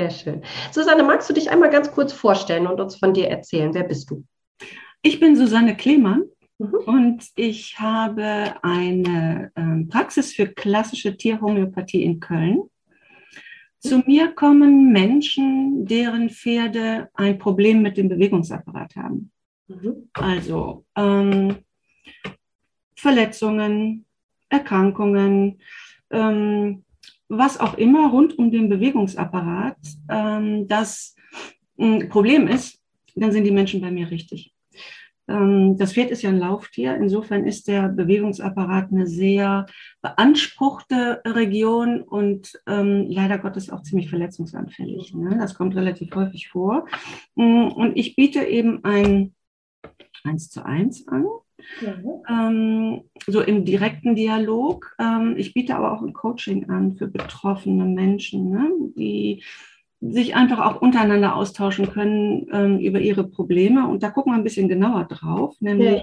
Sehr schön. Susanne, magst du dich einmal ganz kurz vorstellen und uns von dir erzählen? Wer bist du? Ich bin Susanne Klemann mhm. und ich habe eine äh, Praxis für klassische Tierhomöopathie in Köln. Zu mhm. mir kommen Menschen, deren Pferde ein Problem mit dem Bewegungsapparat haben. Mhm. Also ähm, Verletzungen, Erkrankungen, ähm, was auch immer rund um den Bewegungsapparat ähm, das ein Problem ist, dann sind die Menschen bei mir richtig. Ähm, das Pferd ist ja ein Lauftier. Insofern ist der Bewegungsapparat eine sehr beanspruchte Region und ähm, leider Gottes auch ziemlich verletzungsanfällig. Ne? Das kommt relativ häufig vor. Mm, und ich biete eben ein 1 zu 1 an. Mhm. Ähm, so im direkten Dialog. Ähm, ich biete aber auch ein Coaching an für betroffene Menschen, ne, die sich einfach auch untereinander austauschen können ähm, über ihre Probleme. Und da gucken wir ein bisschen genauer drauf, nämlich,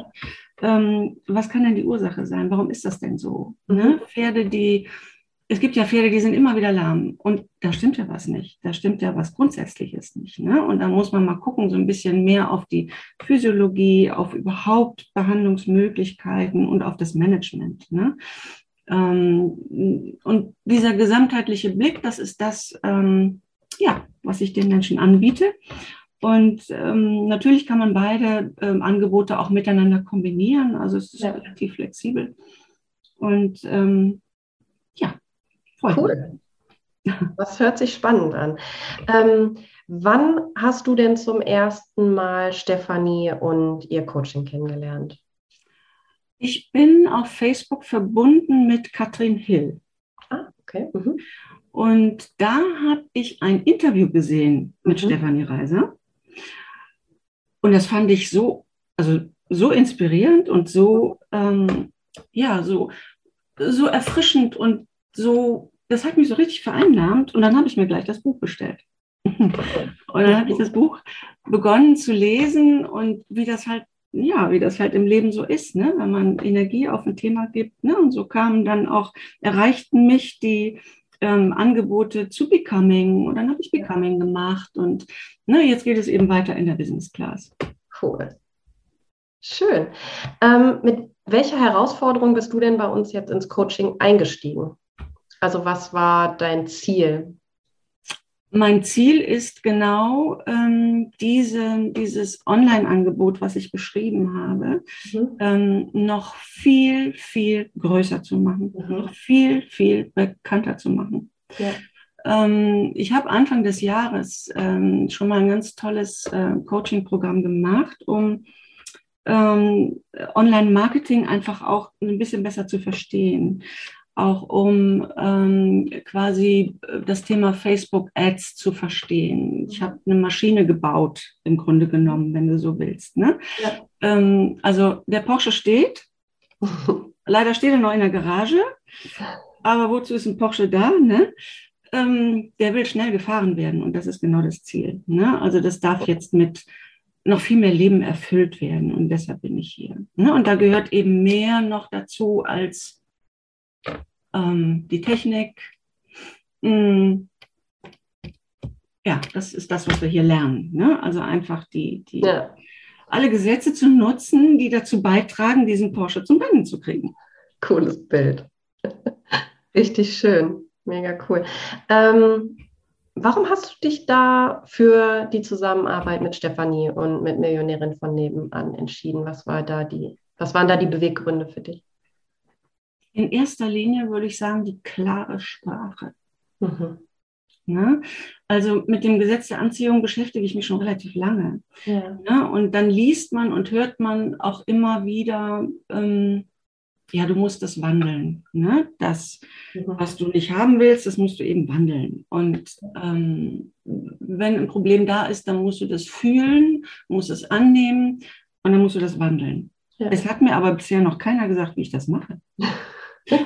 ja. ähm, was kann denn die Ursache sein? Warum ist das denn so? Ne? Mhm. Ne? Pferde, die es gibt ja Pferde, die sind immer wieder lahm. Und da stimmt ja was nicht. Da stimmt ja was Grundsätzliches nicht. Ne? Und da muss man mal gucken, so ein bisschen mehr auf die Physiologie, auf überhaupt Behandlungsmöglichkeiten und auf das Management. Ne? Ähm, und dieser gesamtheitliche Blick, das ist das, ähm, ja, was ich den Menschen anbiete. Und ähm, natürlich kann man beide ähm, Angebote auch miteinander kombinieren. Also es ist ja. relativ flexibel. Und ähm, Cool. Das hört sich spannend an. Ähm, wann hast du denn zum ersten Mal Stefanie und ihr Coaching kennengelernt? Ich bin auf Facebook verbunden mit Katrin Hill. Ah, okay. Mhm. Und da habe ich ein Interview gesehen mit mhm. Stefanie Reiser. Und das fand ich so, also so inspirierend und so, ähm, ja, so, so erfrischend und so, das hat mich so richtig vereinnahmt und dann habe ich mir gleich das Buch bestellt. und dann habe ich das Buch begonnen zu lesen und wie das halt, ja, wie das halt im Leben so ist, ne? wenn man Energie auf ein Thema gibt. Ne? Und so kamen dann auch, erreichten mich die ähm, Angebote zu Becoming und dann habe ich Becoming gemacht und ne, jetzt geht es eben weiter in der Business Class. Cool. Schön. Ähm, mit welcher Herausforderung bist du denn bei uns jetzt ins Coaching eingestiegen? Also was war dein Ziel? Mein Ziel ist genau ähm, diese, dieses Online-Angebot, was ich beschrieben habe, mhm. ähm, noch viel, viel größer zu machen, mhm. noch viel, viel bekannter zu machen. Ja. Ähm, ich habe Anfang des Jahres ähm, schon mal ein ganz tolles äh, Coaching-Programm gemacht, um ähm, Online-Marketing einfach auch ein bisschen besser zu verstehen auch um ähm, quasi äh, das Thema Facebook Ads zu verstehen. Ich habe eine Maschine gebaut, im Grunde genommen, wenn du so willst. Ne? Ja. Ähm, also der Porsche steht. Leider steht er noch in der Garage. Aber wozu ist ein Porsche da? Ne? Ähm, der will schnell gefahren werden und das ist genau das Ziel. Ne? Also das darf jetzt mit noch viel mehr Leben erfüllt werden und deshalb bin ich hier. Ne? Und da gehört eben mehr noch dazu als ähm, die Technik. Hm. ja, das ist das, was wir hier lernen. Ne? Also einfach die, die ja. alle Gesetze zu nutzen, die dazu beitragen, diesen Porsche zum Rennen zu kriegen. Cooles Bild. Richtig schön. Mega cool. Ähm, warum hast du dich da für die Zusammenarbeit mit Stefanie und mit Millionärin von nebenan entschieden? Was war da die, was waren da die Beweggründe für dich? In erster Linie würde ich sagen, die klare Sprache. Mhm. Ja, also mit dem Gesetz der Anziehung beschäftige ich mich schon relativ lange. Ja. Ja, und dann liest man und hört man auch immer wieder, ähm, ja, du musst das wandeln. Ne? Das, mhm. was du nicht haben willst, das musst du eben wandeln. Und ähm, wenn ein Problem da ist, dann musst du das fühlen, musst es annehmen und dann musst du das wandeln. Es hat mir aber bisher noch keiner gesagt, wie ich das mache.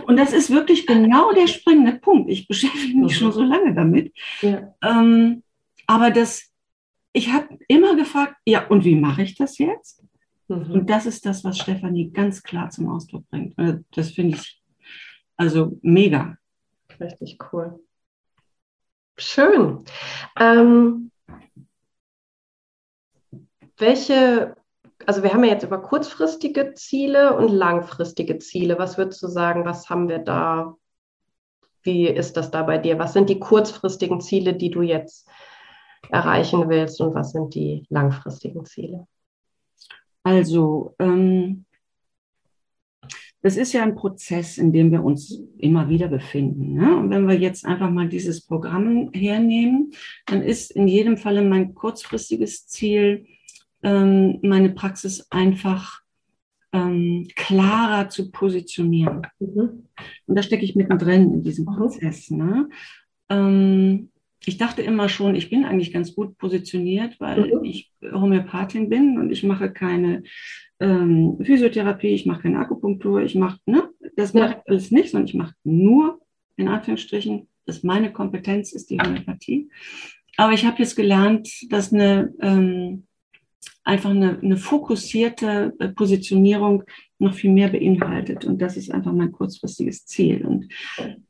Und das ist wirklich genau der springende Punkt. Ich beschäftige mich schon so lange damit. Ja. Ähm, aber das, ich habe immer gefragt, ja, und wie mache ich das jetzt? Mhm. Und das ist das, was Stefanie ganz klar zum Ausdruck bringt. Äh, das finde ich also mega. Richtig cool. Schön. Ähm, welche, also wir haben ja jetzt über kurzfristige Ziele und langfristige Ziele. Was würdest du sagen, was haben wir da? Wie ist das da bei dir? Was sind die kurzfristigen Ziele, die du jetzt erreichen willst und was sind die langfristigen Ziele? Also, ähm, das ist ja ein Prozess, in dem wir uns immer wieder befinden. Ne? Und wenn wir jetzt einfach mal dieses Programm hernehmen, dann ist in jedem Falle mein kurzfristiges Ziel, ähm, meine Praxis einfach ähm, klarer zu positionieren. Mhm. Und da stecke ich mittendrin in diesem mhm. Prozess. Ne? Ähm, ich dachte immer schon, ich bin eigentlich ganz gut positioniert, weil mhm. ich Homöopathin bin und ich mache keine ähm, Physiotherapie, ich mache keine Akupunktur, ich mache, ne, das ja. mache ich alles nicht, sondern ich mache nur, in Anführungsstrichen, dass meine Kompetenz ist die Homöopathie. Aber ich habe jetzt gelernt, dass eine ähm, einfach eine, eine fokussierte äh, Positionierung noch viel mehr beinhaltet. Und das ist einfach mein kurzfristiges Ziel. Und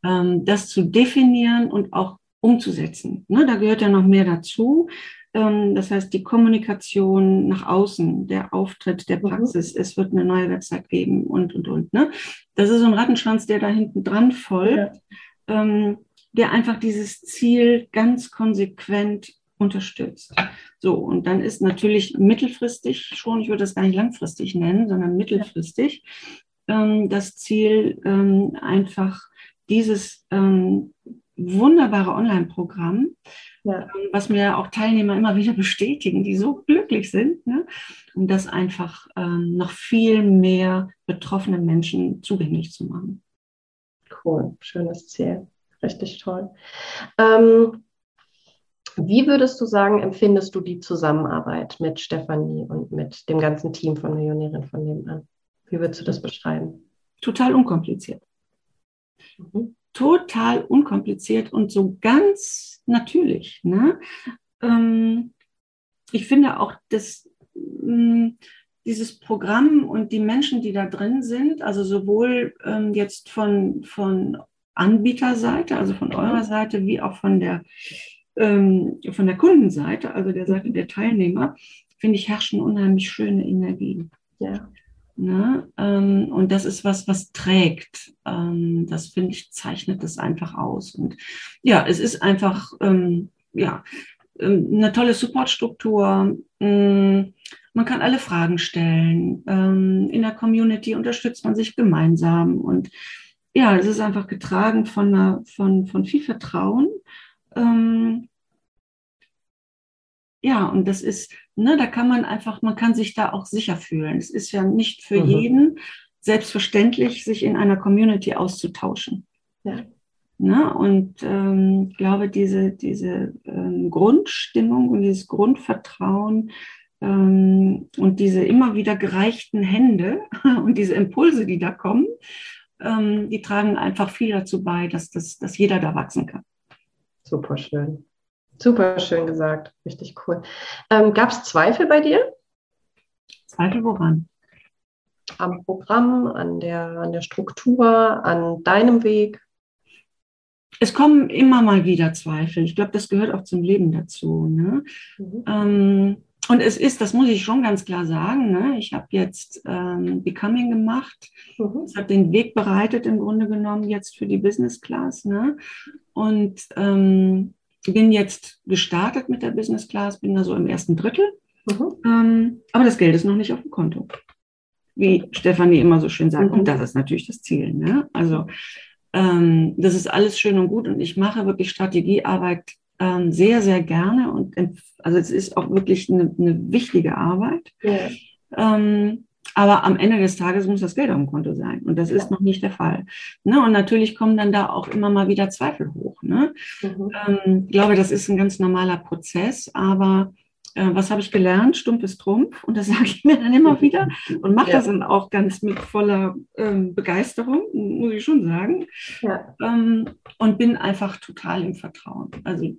ähm, das zu definieren und auch umzusetzen. Ne, da gehört ja noch mehr dazu. Ähm, das heißt, die Kommunikation nach außen, der Auftritt der mhm. Praxis, mhm. es wird eine neue Website geben und, und, und. Ne? Das ist so ein Rattenschwanz, der da hinten dran folgt, ja. ähm, der einfach dieses Ziel ganz konsequent unterstützt. So, und dann ist natürlich mittelfristig schon, ich würde das gar nicht langfristig nennen, sondern mittelfristig, ähm, das Ziel ähm, einfach dieses ähm, wunderbare Online-Programm, ja. Ähm, was mir auch Teilnehmer immer wieder bestätigen, die so glücklich sind, ne? um das einfach ähm, noch viel mehr betroffenen Menschen zugänglich zu machen. Cool, schönes Ziel, richtig toll. Ähm, wie würdest du sagen, empfindest du die Zusammenarbeit mit Stefanie und mit dem ganzen Team von Millionärin von nebenan? Wie würdest du das beschreiben? Total unkompliziert. Mhm total unkompliziert und so ganz natürlich. Ne? Ähm, ich finde auch, dass mh, mm, dieses Programm und die Menschen, die da drin sind, also sowohl ähm, jetzt von, von Anbieterseite, also von eurer Seite, wie auch von der, ähm, von der Kundenseite, also der Seite der Teilnehmer, finde ich, herrschen unheimlich schöne Energien. Ja. Ne? Ähm, und das ist was, was trägt. Ähm, das finde ich, zeichnet das einfach aus. Und ja, es ist einfach, ähm, ja, ähm, eine tolle Supportstruktur. Ähm, man kann alle Fragen stellen. Ähm, in der Community unterstützt man sich gemeinsam. Und ja, es ist einfach getragen von, einer, von, von viel Vertrauen. Ähm, ja, und das ist, ne, da kann man einfach, man kann sich da auch sicher fühlen. Es ist ja nicht für mhm. jeden selbstverständlich, sich in einer Community auszutauschen. Ja. Ne? Und ähm, ich glaube, diese, diese ähm, Grundstimmung und dieses Grundvertrauen ähm, und diese immer wieder gereichten Hände und diese Impulse, die da kommen, ähm, die tragen einfach viel dazu bei, dass, das, dass jeder da wachsen kann. Super schön. Super schön gesagt, richtig cool. Ähm, Gab es Zweifel bei dir? Zweifel woran? Am Programm, an der, an der Struktur, an deinem Weg? Es kommen immer mal wieder Zweifel. Ich glaube, das gehört auch zum Leben dazu. Ne? Mhm. Ähm, und es ist, das muss ich schon ganz klar sagen, ne? ich habe jetzt ähm, Becoming gemacht. Mhm. Das hat den Weg bereitet im Grunde genommen jetzt für die Business Class. Ne? Und ähm, bin jetzt gestartet mit der Business Class, bin da so im ersten Drittel. Mhm. Ähm, aber das Geld ist noch nicht auf dem Konto. Wie Stefanie immer so schön sagt. Mhm. Und das ist natürlich das Ziel. Ne? Also ähm, das ist alles schön und gut. Und ich mache wirklich Strategiearbeit ähm, sehr, sehr gerne. Und also es ist auch wirklich eine, eine wichtige Arbeit. Ja. Ähm, aber am Ende des Tages muss das Geld auf dem Konto sein. Und das ja. ist noch nicht der Fall. Ne? Und natürlich kommen dann da auch immer mal wieder Zweifel hoch. Ne? Mhm. Ähm, ich glaube, das ist ein ganz normaler Prozess. Aber was habe ich gelernt? Stumpf ist Trumpf. Und das sage ich mir dann immer wieder und mache ja. das dann auch ganz mit voller ähm, Begeisterung, muss ich schon sagen. Ja. Ähm, und bin einfach total im Vertrauen. Also ich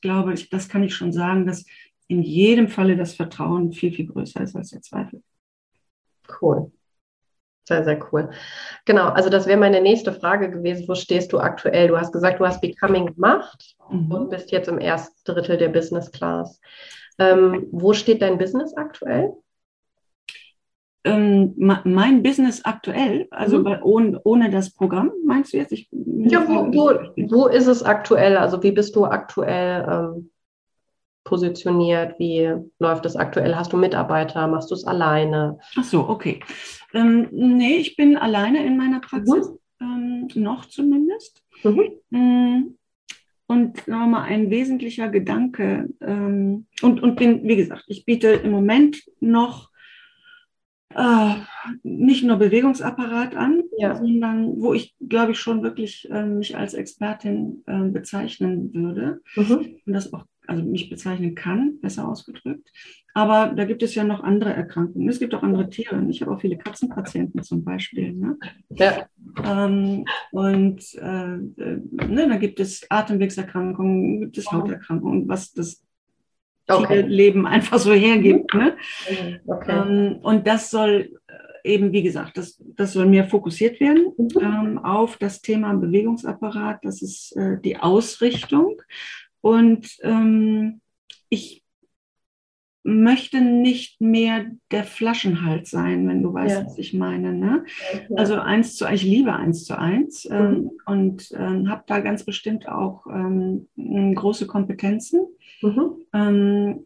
glaube, ich, das kann ich schon sagen, dass in jedem Falle das Vertrauen viel, viel größer ist als der Zweifel. Cool. Sehr, sehr cool. Genau, also das wäre meine nächste Frage gewesen. Wo stehst du aktuell? Du hast gesagt, du hast Becoming gemacht mhm. und bist jetzt im ersten Drittel der Business Class. Ähm, wo steht dein Business aktuell? Ähm, mein Business aktuell, also mhm. ohne, ohne das Programm, meinst du jetzt? Ich, ja, wo, wo, wo, ist es aktuell? Also wie bist du aktuell ähm, positioniert? Wie läuft es aktuell? Hast du Mitarbeiter? Machst du es alleine? Ach so, okay. Ähm, nee, ich bin alleine in meiner Praxis, mhm. ähm, noch zumindest. Mhm. Und nochmal ein wesentlicher Gedanke. Ähm, und, und bin, wie gesagt, ich biete im Moment noch äh, nicht nur Bewegungsapparat an, ja. sondern wo ich, glaube ich, schon wirklich äh, mich als Expertin äh, bezeichnen würde mhm. und das auch also mich bezeichnen kann, besser ausgedrückt. Aber da gibt es ja noch andere Erkrankungen. Es gibt auch andere Tiere. Ich habe auch viele Katzenpatienten zum Beispiel. Ne? Ja. Ähm, und äh, äh, ne, da gibt es Atemwegserkrankungen, gibt es Hauterkrankungen, was das okay. Leben einfach so hergibt. Ne? Okay. Ähm, und das soll äh, eben, wie gesagt, das, das soll mehr fokussiert werden mhm. ähm, auf das Thema Bewegungsapparat. Das ist äh, die Ausrichtung. Und ähm, ich möchte nicht mehr der Flaschenhals sein, wenn du weißt, ja. was ich meine. Ne? Ja, also eins zu eins, ich liebe eins zu eins ähm, mhm. und ähm, habe da ganz bestimmt auch ähm, große Kompetenzen. Mhm. Ähm,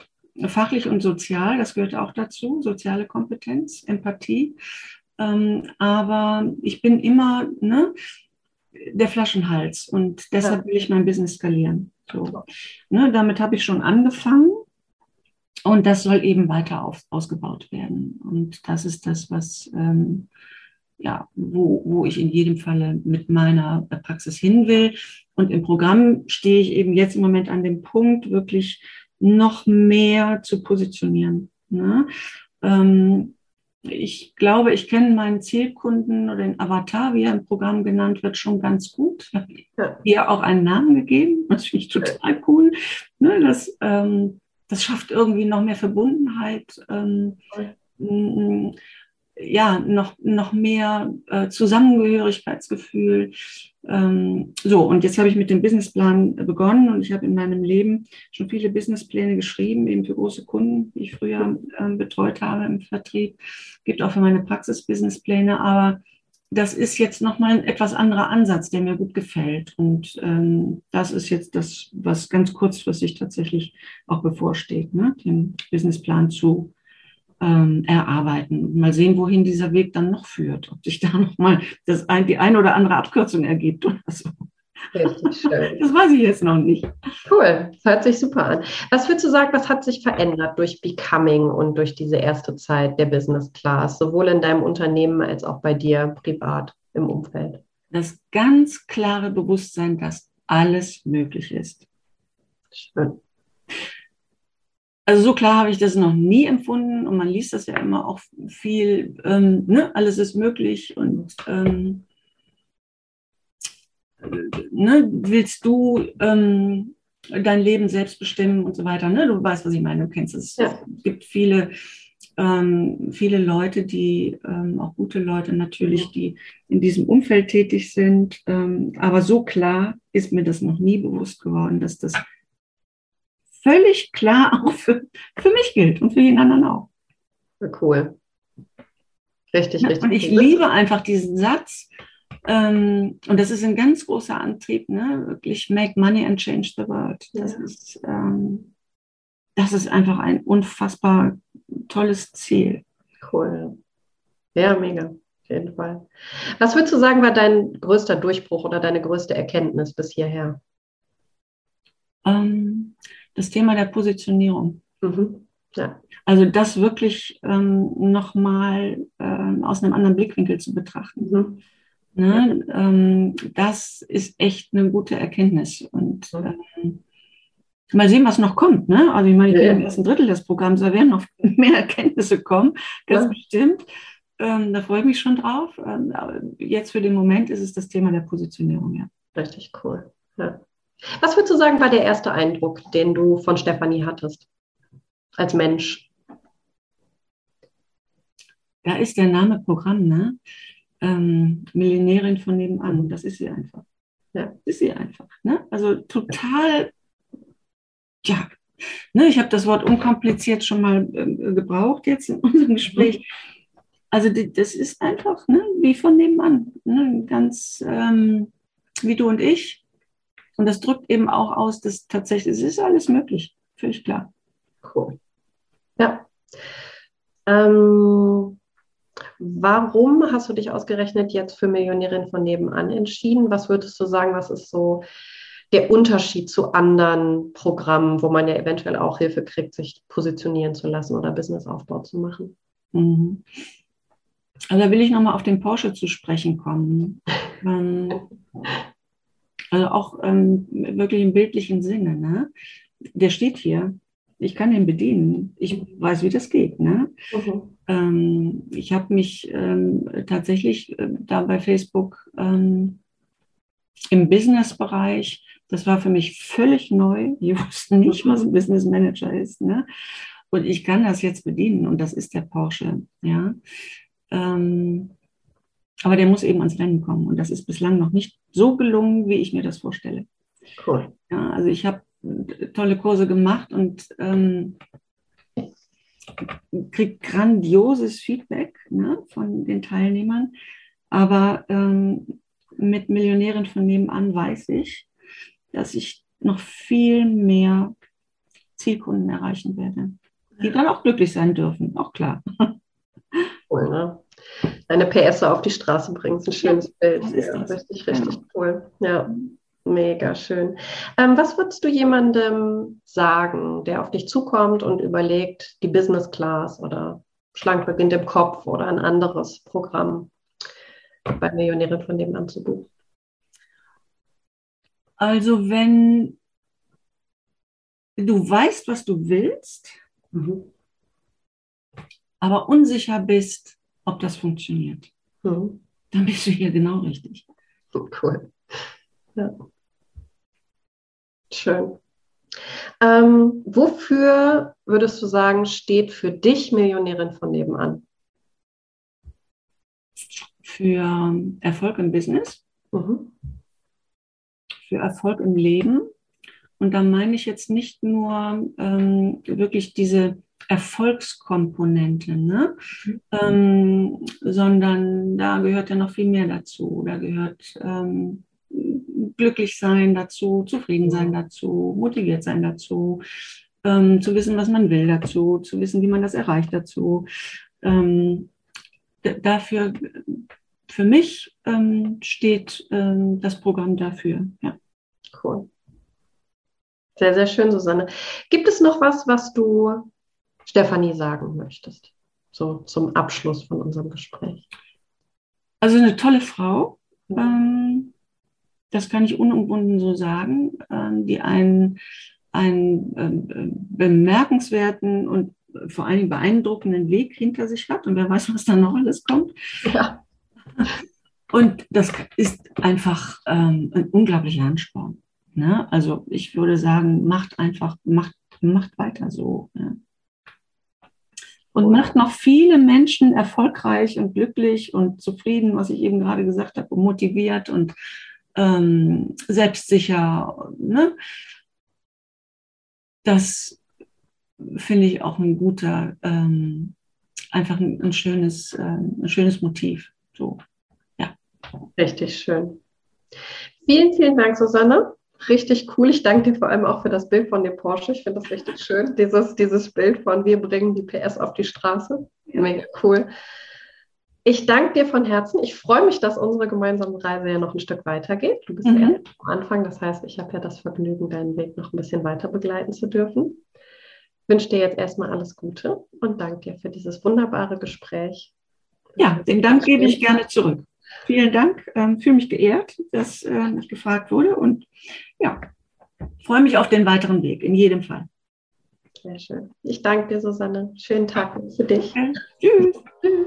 fachlich und sozial, das gehört auch dazu, soziale Kompetenz, Empathie. Ähm, aber ich bin immer ne, der Flaschenhals und deshalb will ich mein Business skalieren. So. Ne, damit habe ich schon angefangen und das soll eben weiter auf, ausgebaut werden. Und das ist das, was ähm, ja, wo, wo ich in jedem Falle mit meiner Praxis hin will. Und im Programm stehe ich eben jetzt im Moment an dem Punkt, wirklich noch mehr zu positionieren. Ne? Ähm, ich glaube, ich kenne meinen Zielkunden oder den Avatar, wie er im Programm genannt wird, schon ganz gut. Ich habe ihr auch einen Namen gegeben. Das finde ich total cool. Ne, das, ähm, das schafft irgendwie noch mehr Verbundenheit. Ähm, ja, noch, noch mehr äh, Zusammengehörigkeitsgefühl. Ähm, so, und jetzt habe ich mit dem Businessplan begonnen und ich habe in meinem Leben schon viele Businesspläne geschrieben, eben für große Kunden, die ich früher äh, betreut habe im Vertrieb. Gibt auch für meine Praxis Businesspläne, aber das ist jetzt nochmal ein etwas anderer Ansatz, der mir gut gefällt. Und ähm, das ist jetzt das, was ganz kurzfristig tatsächlich auch bevorsteht, ne? den Businessplan zu ähm, erarbeiten. Mal sehen, wohin dieser Weg dann noch führt. Ob sich da nochmal ein, die eine oder andere Abkürzung ergibt oder so. Richtig schön. Das weiß ich jetzt noch nicht. Cool, das hört sich super an. Was würdest du sagen, was hat sich verändert durch Becoming und durch diese erste Zeit der Business Class, sowohl in deinem Unternehmen als auch bei dir privat im Umfeld? Das ganz klare Bewusstsein, dass alles möglich ist. Schön also so klar habe ich das noch nie empfunden und man liest das ja immer auch viel, ähm, ne, alles ist möglich und ähm, ne, willst du ähm, dein Leben selbst bestimmen und so weiter. Ne? Du weißt, was ich meine, du kennst es. Ja. Es gibt viele, ähm, viele Leute, die, ähm, auch gute Leute natürlich, die in diesem Umfeld tätig sind. Ähm, aber so klar ist mir das noch nie bewusst geworden, dass das völlig klar auch für, für mich gilt und für jeden anderen auch. Cool. Richtig, richtig. Und ich liebe einfach diesen Satz. Ähm, und das ist ein ganz großer Antrieb, ne? wirklich make money and change the world. Das, ja. ist, ähm, das ist einfach ein unfassbar tolles Ziel. Cool. Ja, mega. Auf jeden Fall. Was würdest du sagen, war dein größter Durchbruch oder deine größte Erkenntnis bis hierher? Ähm, das Thema der Positionierung. Mhm. Ja. Also das wirklich ähm, nochmal ähm, aus einem anderen Blickwinkel zu betrachten. Mhm. Ne? Ähm, das ist echt eine gute Erkenntnis. Und ähm, mal sehen, was noch kommt. Ne? Also ich meine, ich bin ja. im ersten Drittel des Programms, da werden noch mehr Erkenntnisse kommen, ganz ja. bestimmt. Ähm, da freue ich mich schon drauf. Ähm, jetzt für den Moment ist es das Thema der Positionierung, ja. Richtig cool. Ja. Was würdest du sagen, war der erste Eindruck, den du von Stefanie hattest? Als Mensch? Da ist der Name Programm, ne? Ähm, Millionärin von nebenan. Das ist sie einfach. Ja. Das ist sie einfach. Ne? Also total, ja. Ne, ich habe das Wort unkompliziert schon mal äh, gebraucht jetzt in unserem Gespräch. Also das ist einfach ne, wie von nebenan. Ne? Ganz ähm, wie du und ich. Und das drückt eben auch aus, dass tatsächlich, es ist alles möglich. Völlig klar. Cool. Ja. Ähm, warum hast du dich ausgerechnet jetzt für Millionärin von nebenan entschieden? Was würdest du sagen, was ist so der Unterschied zu anderen Programmen, wo man ja eventuell auch Hilfe kriegt, sich positionieren zu lassen oder Businessaufbau zu machen? Mhm. Also da will ich nochmal auf den Porsche zu sprechen kommen. Ähm, also auch ähm, wirklich im bildlichen Sinne. Ne? Der steht hier. Ich kann ihn bedienen. Ich weiß, wie das geht. Ne? Mhm. Ähm, ich habe mich ähm, tatsächlich äh, da bei Facebook ähm, im Business-Bereich, das war für mich völlig neu. Ich wusste nicht, was ein Business Manager ist. Ne? Und ich kann das jetzt bedienen und das ist der Porsche. Ja. Ähm, aber der muss eben ans Rennen kommen. Und das ist bislang noch nicht so gelungen, wie ich mir das vorstelle. Cool. Ja, also ich habe tolle Kurse gemacht und ähm, kriege grandioses Feedback ne, von den Teilnehmern. Aber ähm, mit Millionären von nebenan weiß ich, dass ich noch viel mehr Zielkunden erreichen werde, die dann auch glücklich sein dürfen, auch klar. Cool, ne? Deine PS auf die Straße bringen, ist ein schönes ja, Bild. Ja, richtig, richtig ja. cool. Ja, mega schön. Ähm, was würdest du jemandem sagen, der auf dich zukommt und überlegt, die Business Class oder Schlank beginnt im Kopf oder ein anderes Programm bei Millionären von nebenan zu buchen? Also wenn du weißt, was du willst, mhm aber unsicher bist, ob das funktioniert, mhm. dann bist du hier genau richtig. Cool. Ja. Schön. Ähm, wofür würdest du sagen, steht für dich Millionärin von nebenan? Für Erfolg im Business, mhm. für Erfolg im Leben. Und da meine ich jetzt nicht nur ähm, wirklich diese Erfolgskomponente, ne? Mhm. Ähm, sondern da gehört ja noch viel mehr dazu. Da gehört ähm, glücklich sein dazu, zufrieden sein dazu, motiviert sein dazu, ähm, zu wissen, was man will dazu, zu wissen, wie man das erreicht dazu. Ähm, dafür, für mich ähm, steht ähm, das Programm dafür. Ja. Cool. Sehr, sehr schön, Susanne. Gibt es noch was, was du Stefanie sagen möchtest, so zum Abschluss von unserem Gespräch? Also eine tolle Frau, ähm, das kann ich unumwunden so sagen, ähm, die einen, einen äh, bemerkenswerten und vor allen Dingen beeindruckenden Weg hinter sich hat und wer weiß, was da noch alles kommt. Ja. Und das ist einfach ähm, ein unglaublicher Ansporn. Ne? Also ich würde sagen, macht einfach, macht, macht weiter so. Ne? und macht noch viele Menschen erfolgreich und glücklich und zufrieden, was ich eben gerade gesagt habe, und motiviert und ähm, selbstsicher. Ne? Das finde ich auch ein guter, ähm, einfach ein, ein schönes, äh, ein schönes Motiv. So, ja. Richtig schön. Vielen, vielen Dank, Susanne richtig cool. Ich danke dir vor allem auch für das Bild von dem Porsche. Ich finde das richtig schön. Dieses, dieses Bild von wir bringen die PS auf die Straße. Mega cool. Ich danke dir von Herzen. Ich freue mich, dass unsere gemeinsame Reise ja noch ein Stück weitergeht. Du bist mhm. ja am Anfang, das heißt, ich habe ja das Vergnügen, deinen Weg noch ein bisschen weiter begleiten zu dürfen. wünsche dir jetzt erstmal alles Gute und danke dir für dieses wunderbare Gespräch. Ja, den Dank gebe ich gerne zurück. Vielen Dank, ähm, fühle mich geehrt, dass äh, ich gefragt wurde und ja, freue mich auf den weiteren Weg, in jedem Fall. Sehr schön. Ich danke dir, Susanne. Schönen Tag für dich. Ja, tschüss. tschüss.